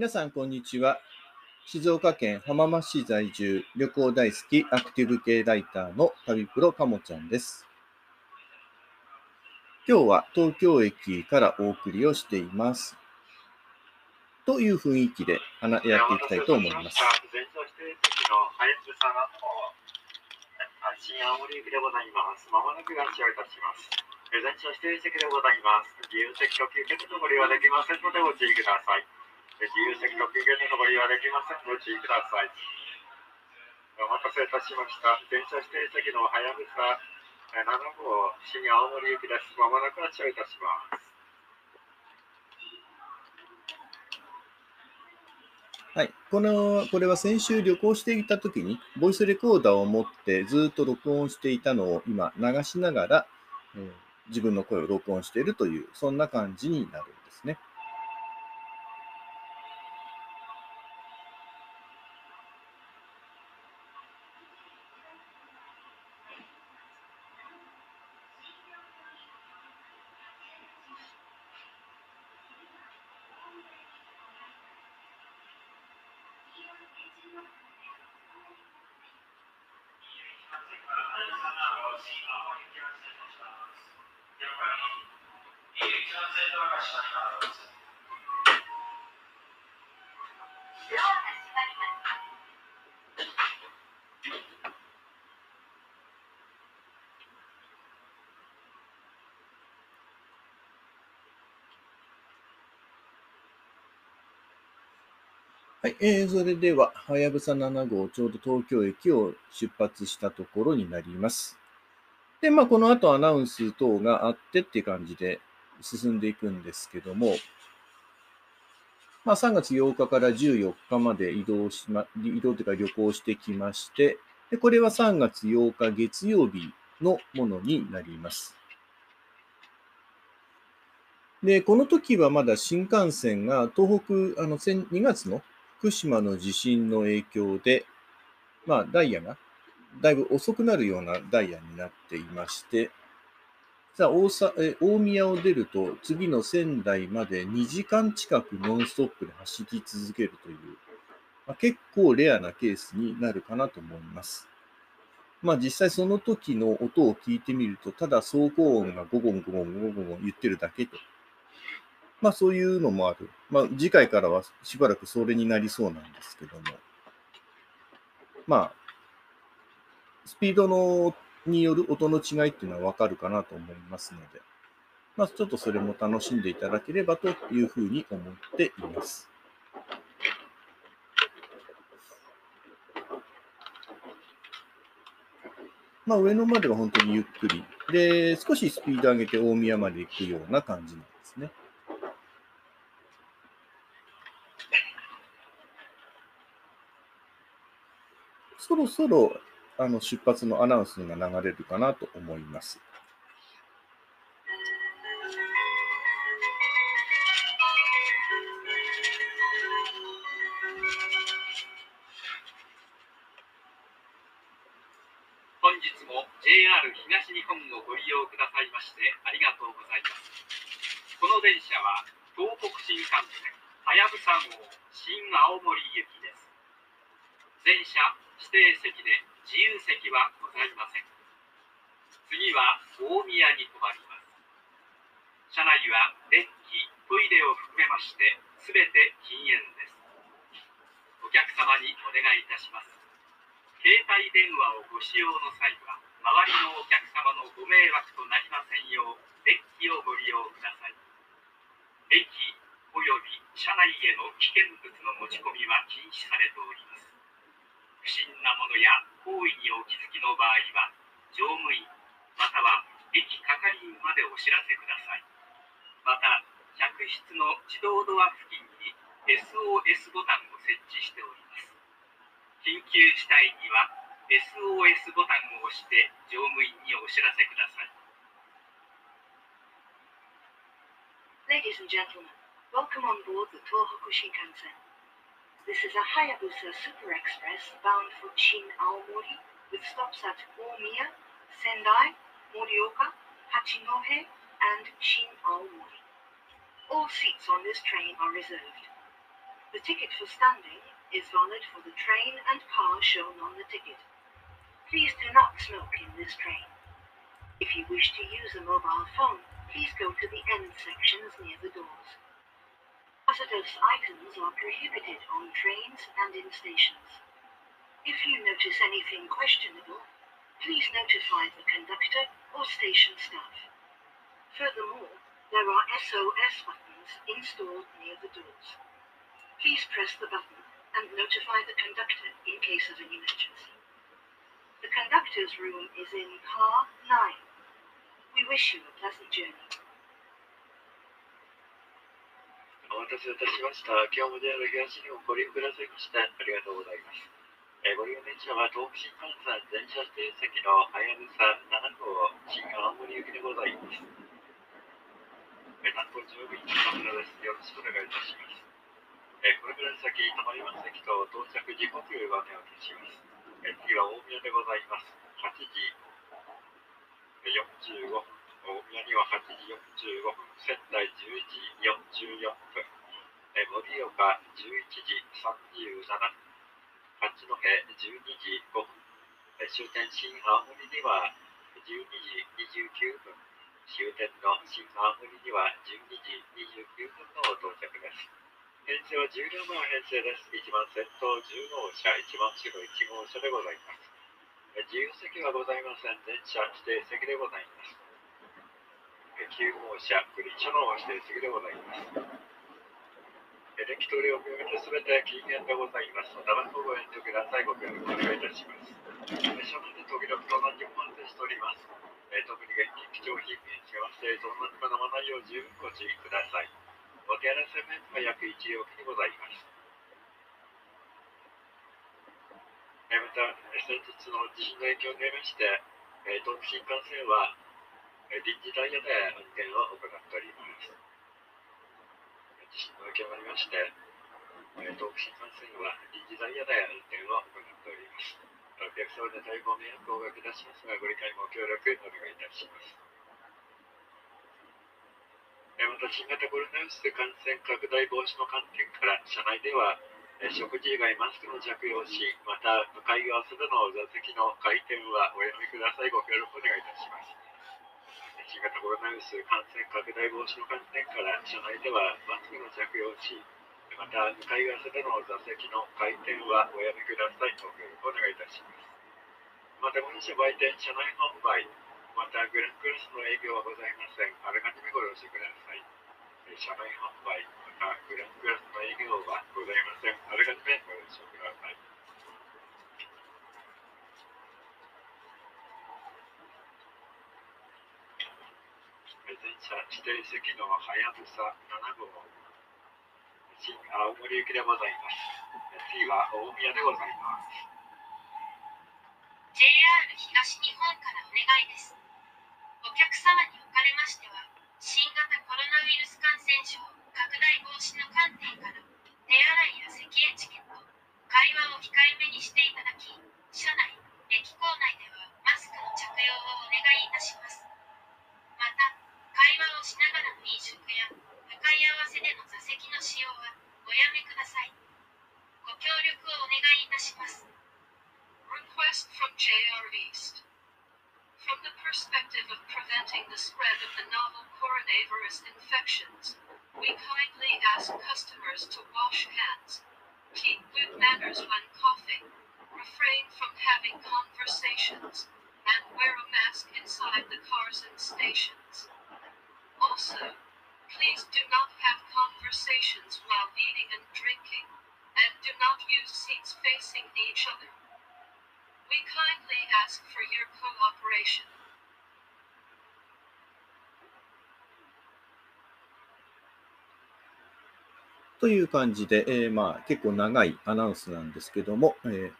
皆さん、こんにちは。静岡県浜松市在住、旅行大好きアクティブ系ライターの旅プロかもちゃんです。今日は東京駅からお送りをしています。という雰囲気でやっていきたいと思います。新青森行きでございます。まもなく合唱いたします。全長指定席でございます。自由席と休憩のご利用はできませんのでご注意ください。自由席と休憩のご利用はできませんご注意ください。お待たせいたしました。全長指定席のハヤブサ7号新青森行きです。まもなく合唱いたします。はい。この、これは先週旅行していた時に、ボイスレコーダーを持ってずっと録音していたのを今流しながら、えー自分の声を録音しているという、そんな感じになるえー、それでは、はやぶさ7号、ちょうど東京駅を出発したところになります。で、まあ、この後アナウンス等があってっていう感じで進んでいくんですけども、まあ、3月8日から14日まで移動しま、移動というか旅行してきまして、で、これは3月8日月曜日のものになります。で、この時はまだ新幹線が東北、あの、2月の福島の地震の影響で、まあ、ダイヤがだいぶ遅くなるようなダイヤになっていまして、さあ大さえ大宮を出ると次の仙台まで2時間近くノンストップで走り続けるという、まあ、結構レアなケースになるかなと思います。まあ実際その時の音を聞いてみると、ただ走行音がゴゴンゴゴンゴゴン言ってるだけと。まあそういうのもある。まあ次回からはしばらくそれになりそうなんですけども。まあ、スピードのによる音の違いっていうのはわかるかなと思いますので、まあちょっとそれも楽しんでいただければというふうに思っています。まあ上野までは本当にゆっくり。で、少しスピード上げて大宮まで行くような感じなんですね。そろそろあの出発のアナウンスが流れるかなと思います。本日も JR 東日本をご利用くださいましてありがとうございます。この電車は東北新幹線はやぶさ号新青森行きです。全車指定席で自由席はございません。次は大宮に停まります。車内はデッキ、トイレを含めましてすべて禁煙です。お客様にお願いいたします。携帯電話をご使用の際は、周りのお客様のご迷惑となりませんよう、デッキをご利用ください。駅および車内への危険物の持ち込みは禁止されております。不審なものや行為にお気づきの場合は、乗務員または駅係員までお知らせください。また、客室の自動ドア付近に SOS ボタンを設置しております。緊急事態には SOS ボタンを押して乗務員にお知らせください。Ladies and gentlemen, welcome on board the Tohoku Shinkansen. This is a Hayabusa Super Express bound for Shin Aomori with stops at Omiya, Sendai, Morioka, Hachinohe, and Shin Aomori. All seats on this train are reserved. The ticket for standing is valid for the train and car shown on the ticket. Please do not smoke in this train. If you wish to use a mobile phone, please go to the end sections near the doors. Hazardous items are prohibited on trains and in stations. If you notice anything questionable, please notify the conductor or station staff. Furthermore, there are SOS buttons installed near the doors. Please press the button and notify the conductor in case of an emergency. The conductor's room is in car 9. We wish you a pleasant journey. お待たせいたしました。今日も JR 東日本ご利用くださいましてありがとうございます。えーご利用電車は東北新幹線全車指定席のはやぶさ7号新青森行きでございます。えー担当乗務員の田村です。よろしくお願いいたします。えーこれから先、止まります席と到着時刻ご案内をいたします。えー次は大宮でございます。8時45分。大宮には8時45分、仙台11時44分、え盛岡11時37分、八戸12時5分、え終点新青森には12時29分、終点の新青森には12時29分の到着です。編成は10両前編成です。一番先頭10号車、一番後ろ1号車でございます。自由席はございません。電車指定席でございます。9号車、グリッチョの指定席でございます。エレキトリを含めてすべて禁煙でございます。タバコをご遠慮ください。ご協力お願いいたします。車内で時々と同じも発生しております。えー特に現金、貴重品、し合わせ、そんなに飲まないよう十分ご注意ください。お手洗い洗面は約1億にございます。えーまた、先日の地震の影響によりまして、えー東北新幹線は臨時ダイヤで運転を行っております。地震の影響がありまして、え東北新幹線は臨時ダイヤで運転を行っております。お客様で大ご迷惑をおかけいたしますが、ご理解ご協力お願いいたします。えまた、新型コロナウイルス感染拡大防止の観点から、車内では、え食事以外マスクの着用し、また、向かい合わせでの座席の回転はおやめください。ご協力お願いいたします。新型コロナウイルス感染拡大防止の観点から、車内ではマスクの着用し、また、向かい合わせでの座席の回転はおやめください。ご協力お願いいたします。また、御社売店、車内販売、また、グランクラスの営業はございません。あらかじめご了承ください。車内販売、また、グランクラスの営業はございません。あらかじめご了承ください。全車指定席のはやぶさ7号新青森行きでございます次は大宮でございます JR 東日本からお願いです。お客様におかれましては、新型コロナウイルス感染症拡大防止の観点から、手洗いや咳エチケット、会話を控えめにしていただき、車内、駅構内ではマスクの着用をお願いいたします。また、会話をしながらの飲食や向かい合わせでの座席の使用はおやめください。ご協力をお願いいたします。 Request from JR East. From the perspective of preventing the spread of the novel coronavirus infections, we kindly ask customers to wash hands, keep good manners when coughing, refrain from having conversations, and wear a mask inside the cars and stations. Also, please do not have conversations while eating and drinking, and do not use seats facing each other. We kindly ask for your cooperation. という感じで、えーまあ、結構長いアナウンスなんですけども、えー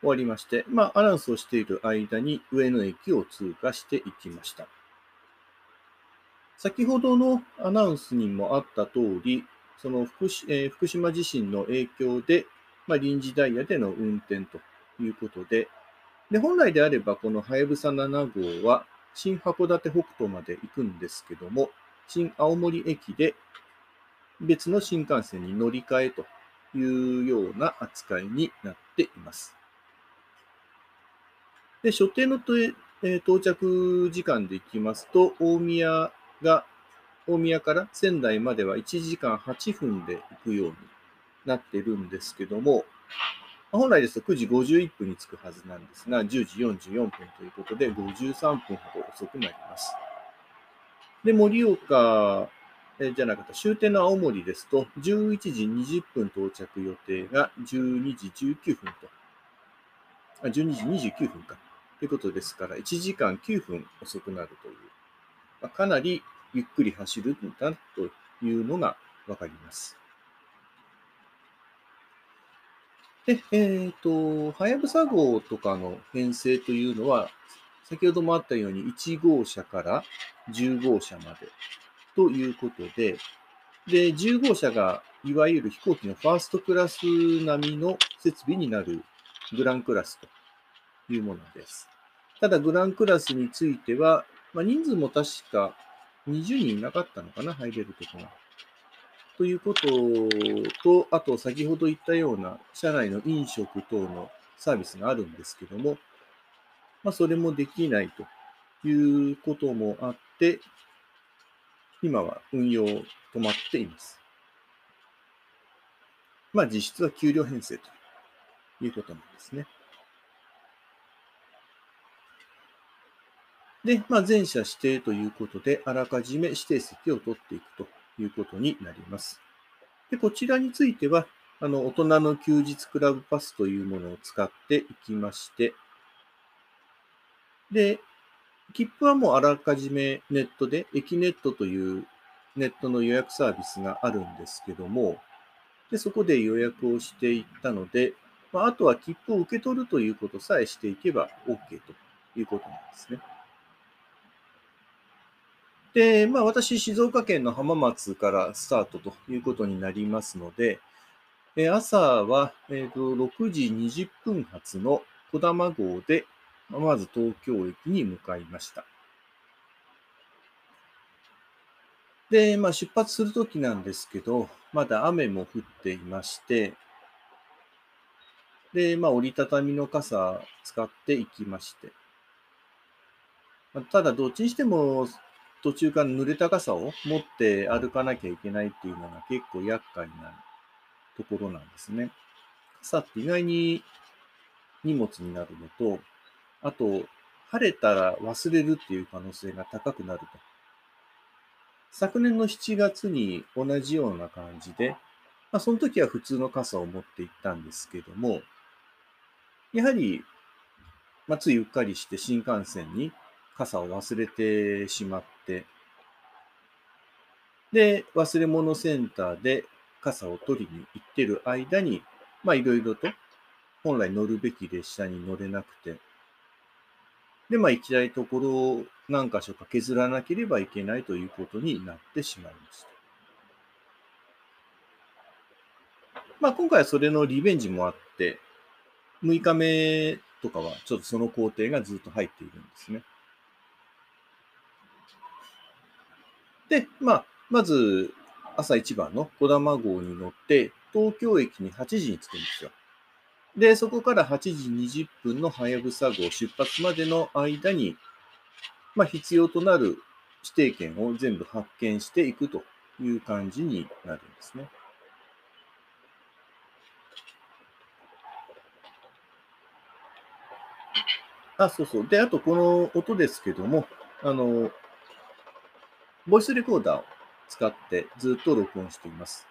終わりまして、まあ、アナウンスをしている間に上野駅を通過していきました。先ほどのアナウンスにもあった通り、その福えー福島地震の影響で、まあ、臨時ダイヤでの運転ということで、で本来であればこのはやぶさ7号は新函館北斗まで行くんですけども、新青森駅で別の新幹線に乗り換えというような扱いになっています。で、所定のえー到着時間でいきますと、大宮が、大宮から仙台までは1時間8分で行くようになってるんですけども、本来ですと9時51分に着くはずなんですが、10時44分ということで、53分ほど遅くなります。で、盛岡、えじゃなかった、終点の青森ですと、11時20分到着予定が12時19分と、あ12時29分か。ということですから、1時間9分遅くなるという、かなりゆっくり走るんだというのがわかります。で、えっ、と、はやぶさ号とかの編成というのは、先ほどもあったように1号車から10号車までということで、で、10号車がいわゆる飛行機のファーストクラス並みの設備になるグランクラスというものです。ただ、グランクラスについては、まあ、人数も確か20人いなかったのかな、入れるとこが。ということと、あと先ほど言ったような社内の飲食等のサービスがあるんですけども、まあ、それもできないということもあって、今は運用止まっています。まあ実質は給料編成ということなんですね。で、まあ、全社指定ということで、あらかじめ指定席を取っていくということになります。で、こちらについては、あの、大人の休日クラブパスというものを使っていきまして、で、切符はもうあらかじめネットで、エキネットというネットの予約サービスがあるんですけども、で、そこで予約をしていったので、まあ、あとは切符を受け取るということさえしていけば OK ということなんですね。で、まあ私、静岡県の浜松からスタートということになりますので、え朝は、えーと6時20分発の小玉号で、まず東京駅に向かいました。で、まあ出発するときなんですけど、まだ雨も降っていまして、で、まあ折りたたみの傘使って行きまして、ただどっちにしても途中から濡れた傘を持って歩かなきゃいけないっていうのが結構厄介なところなんですね。傘って意外に荷物になるのと、あと、晴れたら忘れるっていう可能性が高くなると。昨年の7月に同じような感じで、まあ、その時は普通の傘を持って行ったんですけども、やはり、まあ、ついうっかりして新幹線に傘を忘れてしまって、で、忘れ物センターで傘を取りに行ってる間に、まあいろいろと本来乗るべき列車に乗れなくて、で、まあ行きたいところを何箇所か削らなければいけないということになってしまいました。まあ今回はそれのリベンジもあって、6日目とかはちょっとその工程がずっと入っているんですね。で、まあ、まず朝一番の小玉号に乗って、東京駅に8時に着くんですよ。で、そこから8時20分のはやぶさ号出発までの間に、まあ、必要となる指定券を全部発見していくという感じになるんですね。あ、そうそう。で、あとこの音ですけども、あの、ボイスレコーダーを使ってずっと録音しています。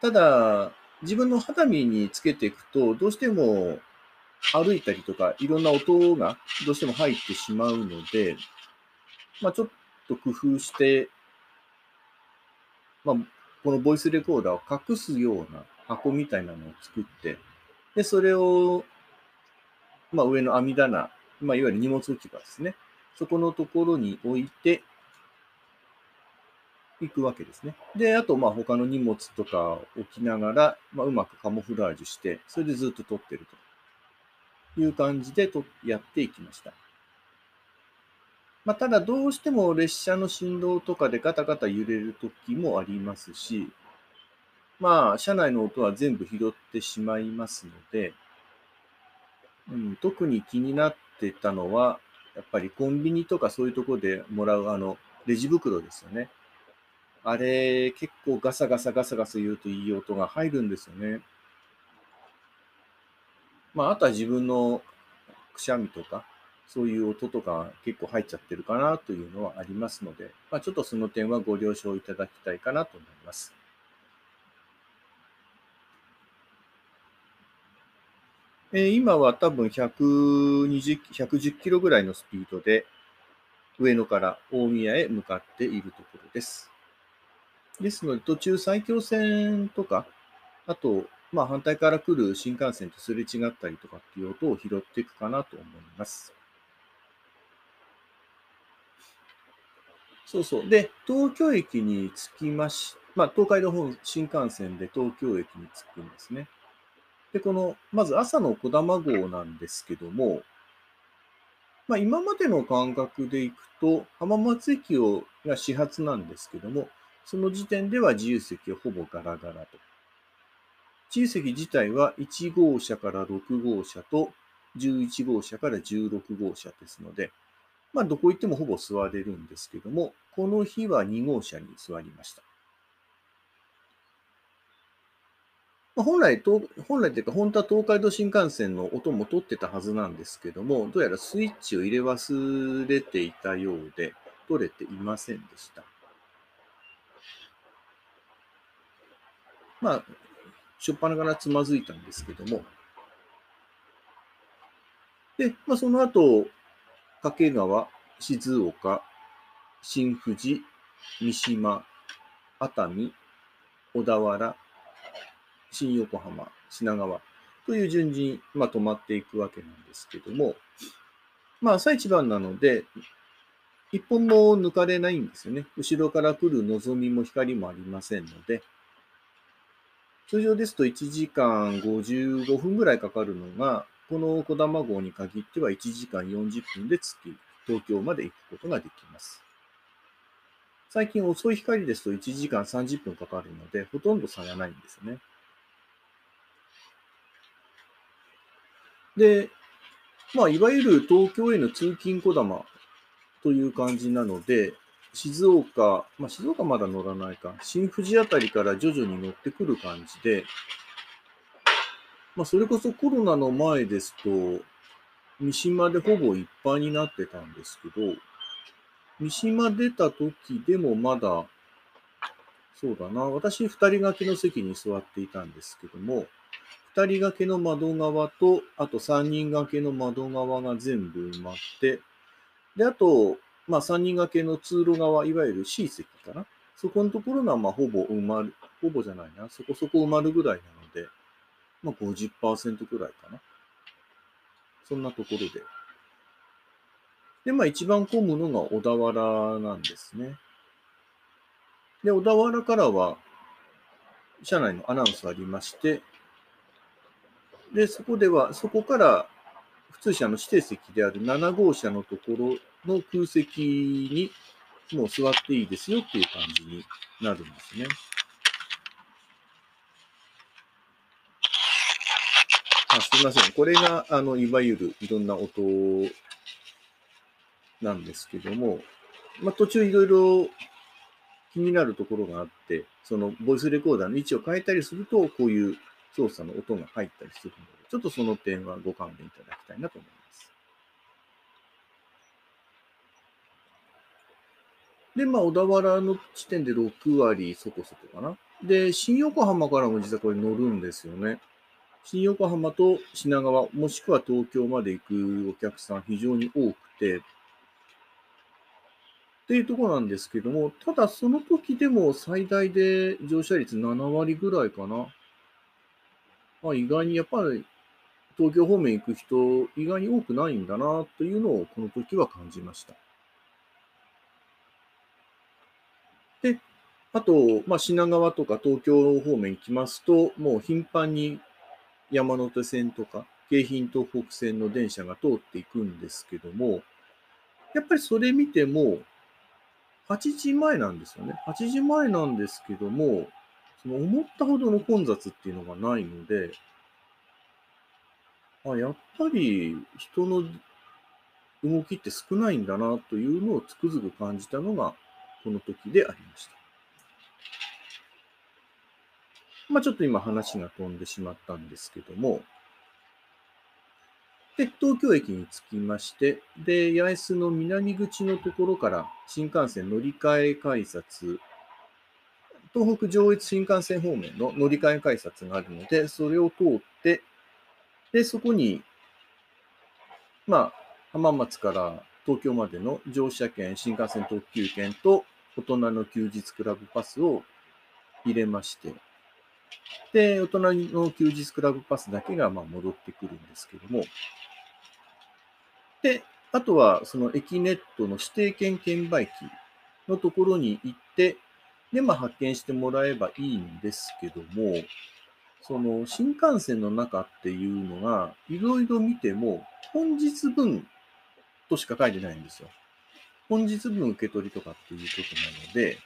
ただ、自分の肌身につけていくと、どうしても歩いたりとか、いろんな音がどうしても入ってしまうので、まあちょっと工夫して、まあこのボイスレコーダーを隠すような箱みたいなのを作って、で、それを、まあ上の網棚、まあいわゆる荷物置き場ですね。そこのところに置いていくわけですね。で、あと、まあ、他の荷物とか置きながら、まあ、うまくカモフラージュして、それでずっと撮ってるという感じでとやっていきました。まあ、ただ、どうしても列車の振動とかでガタガタ揺れる時もありますし、まあ、車内の音は全部拾ってしまいますので、うん、特に気になってたのは、やっぱりコンビニとかそういうところでもらうあの、レジ袋ですよね。あれ、結構ガサガサガサガサ言うといい音が入るんですよね。まあ、あとは自分のくしゃみとか、そういう音とか結構入っちゃってるかなというのはありますので、まあ、ちょっとその点はご了承いただきたいかなと思います。えー今は多分120 110キロぐらいのスピードで上野から大宮へ向かっているところです。ですので途中埼京線とか、あと、まあ反対から来る新幹線とすれ違ったりとかっていう音を拾っていくかなと思います。そうそう。で、東京駅に着きまし、まあ東海道本新幹線で東京駅に着くんですね。で、この、まず朝の小玉号なんですけども、まあ今までの感覚でいくと、浜松駅をが始発なんですけども、その時点では自由席はほぼガラガラと。自由席自体は1号車から6号車と11号車から16号車ですので、まあどこ行ってもほぼ座れるんですけども、この日は2号車に座りました。まあ本来、本来というか、本当は東海道新幹線の音も取ってたはずなんですけども、どうやらスイッチを入れ忘れていたようで、取れていませんでした。まあ、しょっぱなからつまずいたんですけども。で、まあ、その後、掛川、静岡、新富士、三島、熱海、小田原、新横浜、品川という順に、まあ、止まっていくわけなんですけども、まあ、朝一番なので、一本も抜かれないんですよね。後ろから来る望みも光もありませんので、通常ですと1時間55分ぐらいかかるのが、この小玉号に限っては1時間40分で着き、東京まで行くことができます。最近遅い光ですと1時間30分かかるので、ほとんど差がないんですよね。で、まあ、いわゆる東京への通勤小玉という感じなので、静岡、まあ、静岡まだ乗らないか、新富士あたりから徐々に乗ってくる感じで、まあ、それこそコロナの前ですと、三島でほぼいっぱいになってたんですけど、三島出た時でもまだ、そうだな、私二人掛けの席に座っていたんですけども、二人掛けの窓側と、あと三人掛けの窓側が全部埋まって、で、あと、まあ三人掛けの通路側、いわゆる C 席かな。そこのところがまあほぼ埋まる、ほぼじゃないな、そこそこ埋まるぐらいなので、まあ50%くらいかな。そんなところで。で、まあ一番混むのが小田原なんですね。で、小田原からは、車内のアナウンスありまして、で、そこでは、そこから普通車の指定席である7号車のところの空席にもう座っていいですよっていう感じになるんですね。あすみません。これが、あの、いわゆるいろんな音なんですけども、まあ、途中いろいろ気になるところがあって、そのボイスレコーダーの位置を変えたりすると、こういう操作の音が入ったりするので、ちょっとその点はご勘弁いただきたいなと思います。で、まあ、小田原の地点で6割そこそこかな。で、新横浜からも実はこれ乗るんですよね。新横浜と品川、もしくは東京まで行くお客さん非常に多くて、っていうところなんですけども、ただその時でも最大で乗車率7割ぐらいかな。まあ、意外にやっぱり東京方面行く人、意外に多くないんだなというのをこの時は感じました。で、あと、まあ、品川とか東京方面行きますと、もう頻繁に山手線とか京浜東北線の電車が通っていくんですけども、やっぱりそれ見ても、8時前なんですよね。8時前なんですけども、その思ったほどの混雑っていうのがないので、あ、やっぱり人の動きって少ないんだなというのをつくづく感じたのがこの時でありました。まあちょっと今話が飛んでしまったんですけども、で、東京駅に着きまして、で、八重洲の南口のところから新幹線乗り換え改札、東北上越新幹線方面の乗り換え改札があるので、それを通って、で、そこに、まあ、浜松から東京までの乗車券、新幹線特急券と大人の休日クラブパスを入れまして、で、大人の休日クラブパスだけがま戻ってくるんですけども、で、あとはその駅ネットの指定券券売機のところに行って、で、まあ発見してもらえばいいんですけども、その新幹線の中っていうのが、いろいろ見ても、本日分としか書いてないんですよ。本日分受け取りとかっていうことなので、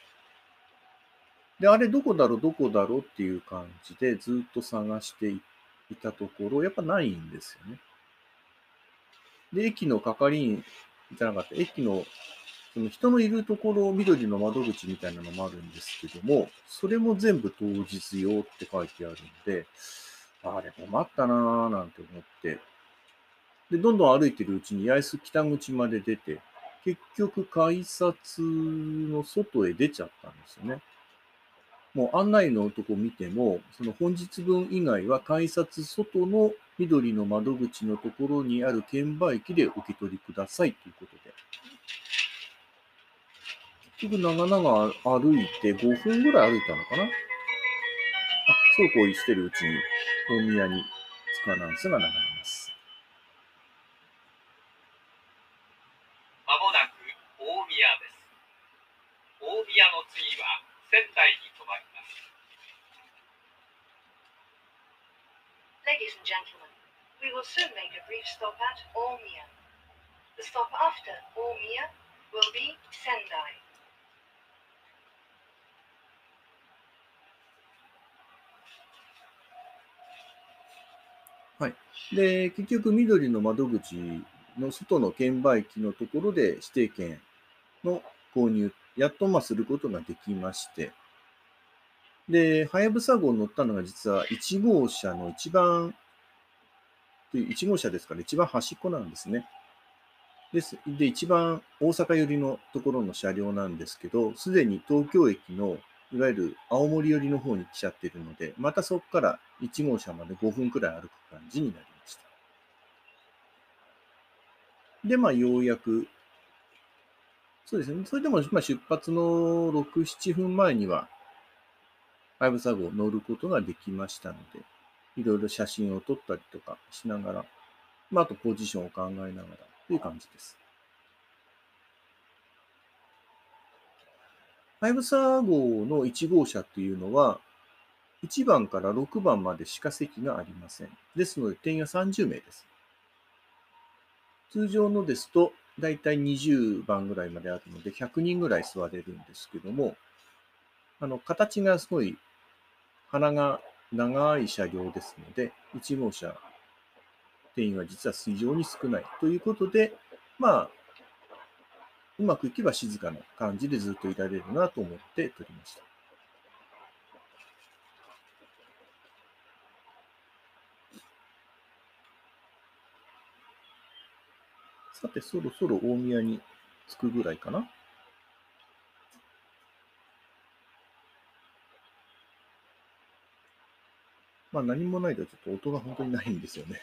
で、あれどこだろう、どこだろうっていう感じでずっと探していたところ、やっぱないんですよね。で、駅の係員じゃなかった、駅のその人のいるところ、緑の窓口みたいなのもあるんですけども、それも全部当日用って書いてあるんで、あれ困ったなぁなんて思って、で、どんどん歩いてるうちに八重洲北口まで出て、結局改札の外へ出ちゃったんですよね。もう案内のとこ見ても、その本日分以外は改札外の緑の窓口のところにある券売機でお受け取りくださいということで。僕、長々歩いて5分ぐらい歩いたのかな？あ、そうこうしてるうちに、大宮に地下アナウンスが流れます。まもなく大宮です。大宮の次は仙台に止まります。Ladies and we will soon make a brief stop at 大宮。The stop ー大宮はいで、結局緑の窓口の外の券売機のところで指定券の購入、やっとまあすることができまして、で、はやぶさ号に乗ったのが実は1号車の一番、という1号車ですから一番端っこなんですね。です。で、一番大阪寄りのところの車両なんですけど、すでに東京駅のいわゆる青森寄りの方に来ちゃってるので、またそこから1号車まで5分くらい歩く感じになりました。で、まあ、ようやく、そうですね。それでも、ま、出発の6、7分前には、はやぶさ号乗ることができましたので、いろいろ写真を撮ったりとかしながら、まあ、あとポジションを考えながらという感じです。はやぶさ号の1号車っていうのは、1番から6番までしか席がありません。ですので、定員は30名です。通常のですと、だいたい20番ぐらいまであるので、100人ぐらい座れるんですけども、あの、形がすごい、鼻が長い車両ですので、1号車、定員は実は非常に少ないということで、まあ、うまくいけば静かな感じでずっといられるなと思って撮りました。さて、そろそろ大宮に着くぐらいかな。まあ何もないとちょっと音が本当にないんですよね。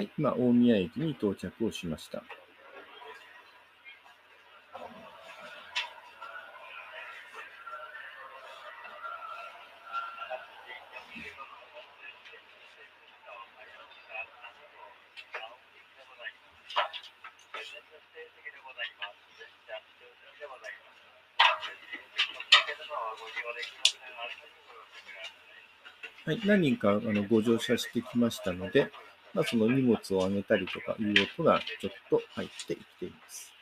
はい、今、大宮駅に到着をしました。はい、何人かあのご乗車してきましたので、まあ、その荷物を上げたりとかいう音がちょっと入ってきています。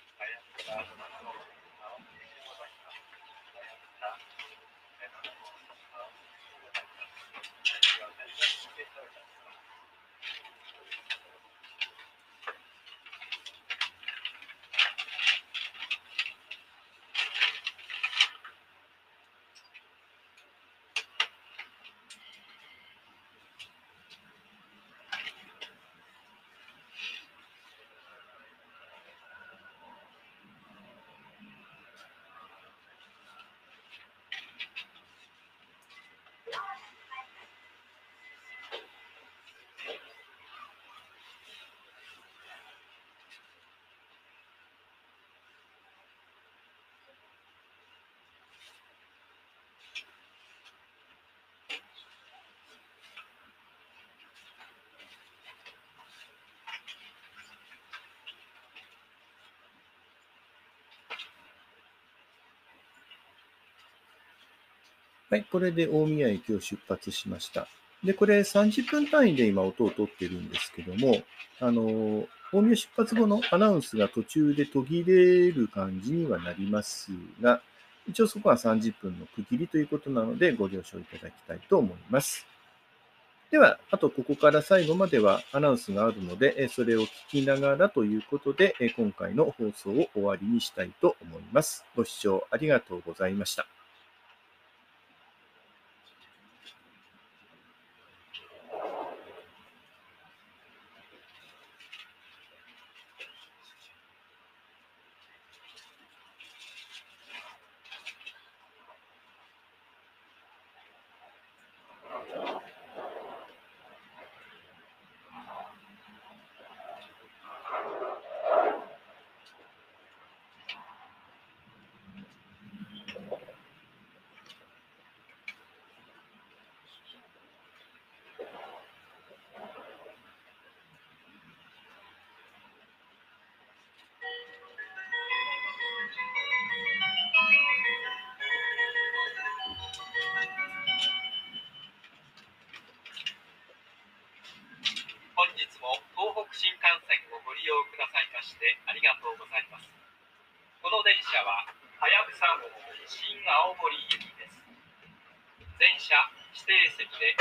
はい、これで大宮駅を出発しました。で、これ30分単位で今音を取ってるんですけども、あの、大宮出発後のアナウンスが途中で途切れる感じにはなりますが、一応そこは30分の区切りということなのでご了承いただきたいと思います。では、あとここから最後まではアナウンスがあるので、それを聞きながらということで、今回の放送を終わりにしたいと思います。ご視聴ありがとうございました。とうございます。この電車ははやぶさ号新青森行きです。電車指定席で